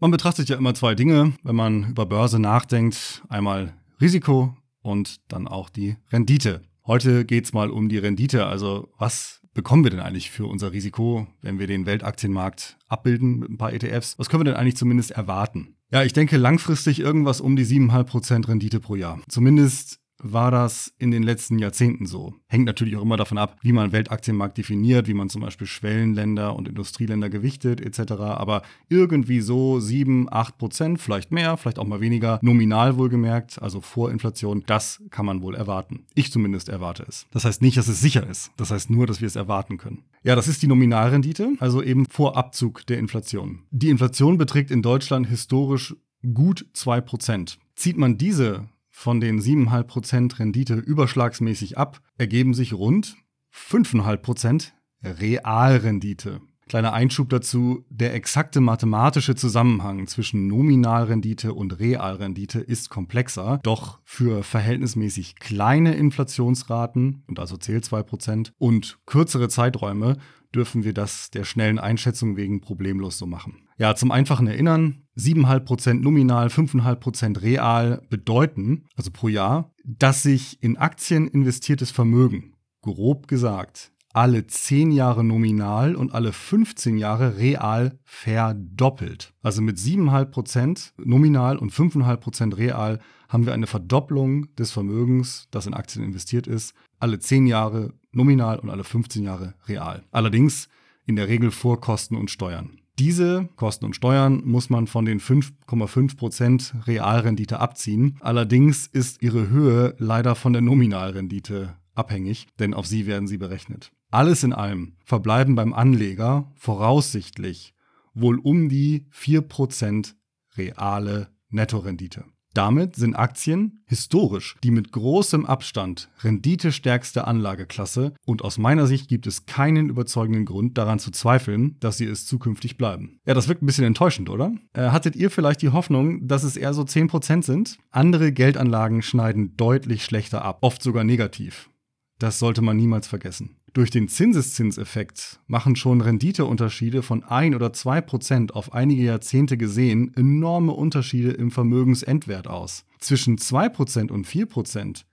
Man betrachtet ja immer zwei Dinge, wenn man über Börse nachdenkt. Einmal Risiko und dann auch die Rendite. Heute geht es mal um die Rendite. Also was bekommen wir denn eigentlich für unser Risiko, wenn wir den Weltaktienmarkt abbilden mit ein paar ETFs? Was können wir denn eigentlich zumindest erwarten? Ja, ich denke langfristig irgendwas um die 7,5% Rendite pro Jahr. Zumindest war das in den letzten Jahrzehnten so. Hängt natürlich auch immer davon ab, wie man Weltaktienmarkt definiert, wie man zum Beispiel Schwellenländer und Industrieländer gewichtet etc. Aber irgendwie so 7, 8 Prozent, vielleicht mehr, vielleicht auch mal weniger, nominal wohlgemerkt, also vor Inflation, das kann man wohl erwarten. Ich zumindest erwarte es. Das heißt nicht, dass es sicher ist. Das heißt nur, dass wir es erwarten können. Ja, das ist die Nominalrendite, also eben vor Abzug der Inflation. Die Inflation beträgt in Deutschland historisch gut 2 Prozent. Zieht man diese von den 7,5% Rendite überschlagsmäßig ab, ergeben sich rund 5,5% Realrendite. Kleiner Einschub dazu, der exakte mathematische Zusammenhang zwischen Nominalrendite und Realrendite ist komplexer, doch für verhältnismäßig kleine Inflationsraten, und also zählt 2%, und kürzere Zeiträume dürfen wir das der schnellen Einschätzung wegen problemlos so machen. Ja, zum einfachen Erinnern, 7,5% nominal, 5,5% real bedeuten, also pro Jahr, dass sich in Aktien investiertes Vermögen, grob gesagt, alle 10 Jahre nominal und alle 15 Jahre real verdoppelt. Also mit 7,5% nominal und 5,5% real haben wir eine Verdopplung des Vermögens, das in Aktien investiert ist, alle 10 Jahre nominal und alle 15 Jahre real. Allerdings in der Regel vor Kosten und Steuern. Diese Kosten und Steuern muss man von den 5,5% Realrendite abziehen. Allerdings ist ihre Höhe leider von der Nominalrendite abhängig, denn auf sie werden sie berechnet. Alles in allem verbleiben beim Anleger voraussichtlich wohl um die 4% reale Nettorendite. Damit sind Aktien historisch die mit großem Abstand renditestärkste Anlageklasse und aus meiner Sicht gibt es keinen überzeugenden Grund daran zu zweifeln, dass sie es zukünftig bleiben. Ja, das wirkt ein bisschen enttäuschend, oder? Äh, hattet ihr vielleicht die Hoffnung, dass es eher so 10% sind? Andere Geldanlagen schneiden deutlich schlechter ab, oft sogar negativ. Das sollte man niemals vergessen. Durch den Zinseszinseffekt machen schon Renditeunterschiede von 1 oder 2 Prozent auf einige Jahrzehnte gesehen enorme Unterschiede im Vermögensendwert aus. Zwischen 2 Prozent und 4 Prozent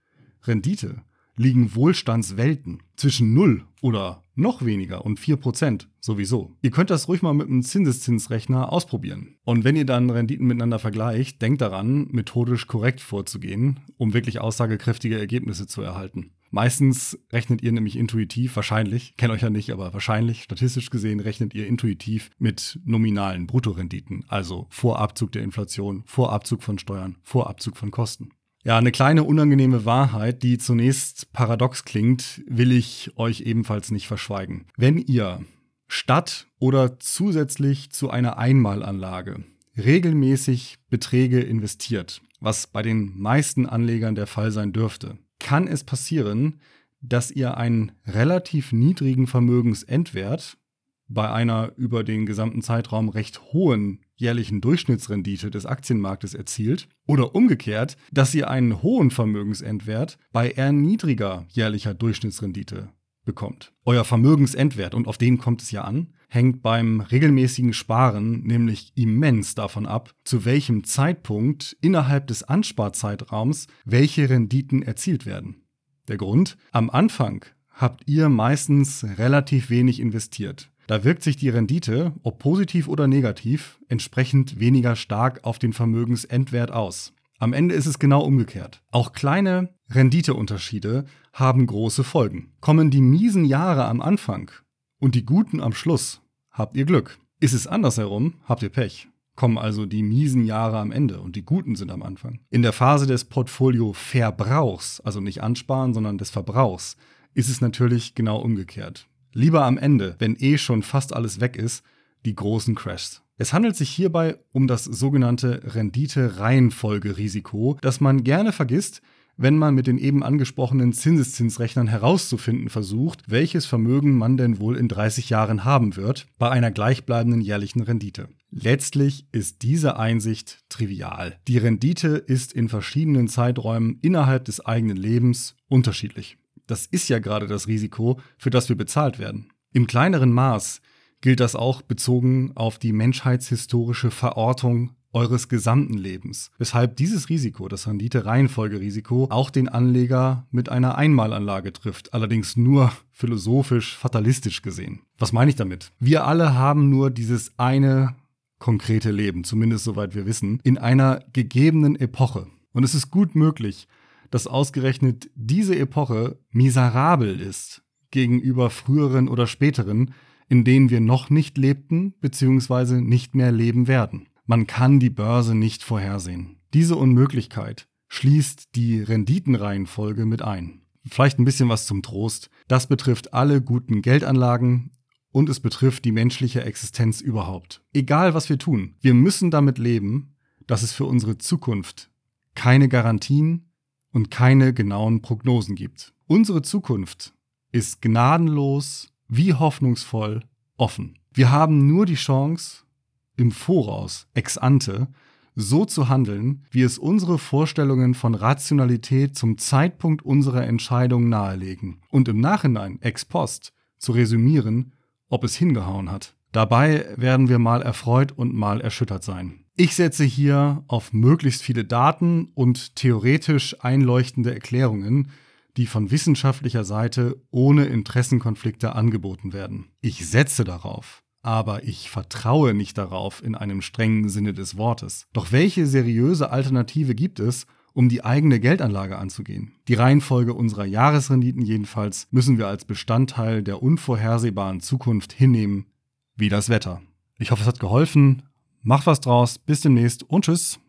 Rendite liegen Wohlstandswelten. Zwischen 0 oder noch weniger und 4 Prozent sowieso. Ihr könnt das ruhig mal mit einem Zinseszinsrechner ausprobieren. Und wenn ihr dann Renditen miteinander vergleicht, denkt daran, methodisch korrekt vorzugehen, um wirklich aussagekräftige Ergebnisse zu erhalten. Meistens rechnet ihr nämlich intuitiv, wahrscheinlich, kenne euch ja nicht, aber wahrscheinlich, statistisch gesehen, rechnet ihr intuitiv mit nominalen Bruttorenditen, also vor Abzug der Inflation, vor Abzug von Steuern, vor Abzug von Kosten. Ja, eine kleine unangenehme Wahrheit, die zunächst paradox klingt, will ich euch ebenfalls nicht verschweigen. Wenn ihr statt oder zusätzlich zu einer Einmalanlage regelmäßig Beträge investiert, was bei den meisten Anlegern der Fall sein dürfte, kann es passieren, dass ihr einen relativ niedrigen Vermögensendwert bei einer über den gesamten Zeitraum recht hohen jährlichen Durchschnittsrendite des Aktienmarktes erzielt oder umgekehrt, dass ihr einen hohen Vermögensendwert bei eher niedriger jährlicher Durchschnittsrendite bekommt. Euer Vermögensendwert, und auf den kommt es ja an, hängt beim regelmäßigen Sparen nämlich immens davon ab, zu welchem Zeitpunkt innerhalb des Ansparzeitraums welche Renditen erzielt werden. Der Grund? Am Anfang habt ihr meistens relativ wenig investiert. Da wirkt sich die Rendite, ob positiv oder negativ, entsprechend weniger stark auf den Vermögensendwert aus. Am Ende ist es genau umgekehrt. Auch kleine Renditeunterschiede haben große Folgen. Kommen die miesen Jahre am Anfang und die guten am Schluss, habt ihr Glück. Ist es andersherum, habt ihr Pech. Kommen also die miesen Jahre am Ende und die guten sind am Anfang. In der Phase des Portfolio-Verbrauchs, also nicht ansparen, sondern des Verbrauchs, ist es natürlich genau umgekehrt. Lieber am Ende, wenn eh schon fast alles weg ist, die großen Crashs. Es handelt sich hierbei um das sogenannte Rendite-Reihenfolgerisiko, das man gerne vergisst, wenn man mit den eben angesprochenen Zinseszinsrechnern herauszufinden versucht, welches Vermögen man denn wohl in 30 Jahren haben wird, bei einer gleichbleibenden jährlichen Rendite. Letztlich ist diese Einsicht trivial. Die Rendite ist in verschiedenen Zeiträumen innerhalb des eigenen Lebens unterschiedlich. Das ist ja gerade das Risiko, für das wir bezahlt werden. Im kleineren Maß gilt das auch bezogen auf die menschheitshistorische Verortung eures gesamten Lebens. Weshalb dieses Risiko, das Rendite-Reihenfolgerisiko, auch den Anleger mit einer Einmalanlage trifft. Allerdings nur philosophisch, fatalistisch gesehen. Was meine ich damit? Wir alle haben nur dieses eine konkrete Leben, zumindest soweit wir wissen, in einer gegebenen Epoche. Und es ist gut möglich, dass ausgerechnet diese Epoche miserabel ist gegenüber früheren oder späteren, in denen wir noch nicht lebten bzw. nicht mehr leben werden. Man kann die Börse nicht vorhersehen. Diese Unmöglichkeit schließt die Renditenreihenfolge mit ein. Vielleicht ein bisschen was zum Trost. Das betrifft alle guten Geldanlagen und es betrifft die menschliche Existenz überhaupt. Egal was wir tun, wir müssen damit leben, dass es für unsere Zukunft keine Garantien und keine genauen Prognosen gibt. Unsere Zukunft ist gnadenlos wie hoffnungsvoll offen. Wir haben nur die Chance, im Voraus, ex ante, so zu handeln, wie es unsere Vorstellungen von Rationalität zum Zeitpunkt unserer Entscheidung nahelegen und im Nachhinein, ex post, zu resümieren, ob es hingehauen hat. Dabei werden wir mal erfreut und mal erschüttert sein. Ich setze hier auf möglichst viele Daten und theoretisch einleuchtende Erklärungen, die von wissenschaftlicher Seite ohne Interessenkonflikte angeboten werden. Ich setze darauf, aber ich vertraue nicht darauf in einem strengen Sinne des Wortes. Doch welche seriöse Alternative gibt es, um die eigene Geldanlage anzugehen? Die Reihenfolge unserer Jahresrenditen jedenfalls müssen wir als Bestandteil der unvorhersehbaren Zukunft hinnehmen, wie das Wetter. Ich hoffe, es hat geholfen. Macht was draus. Bis demnächst und tschüss.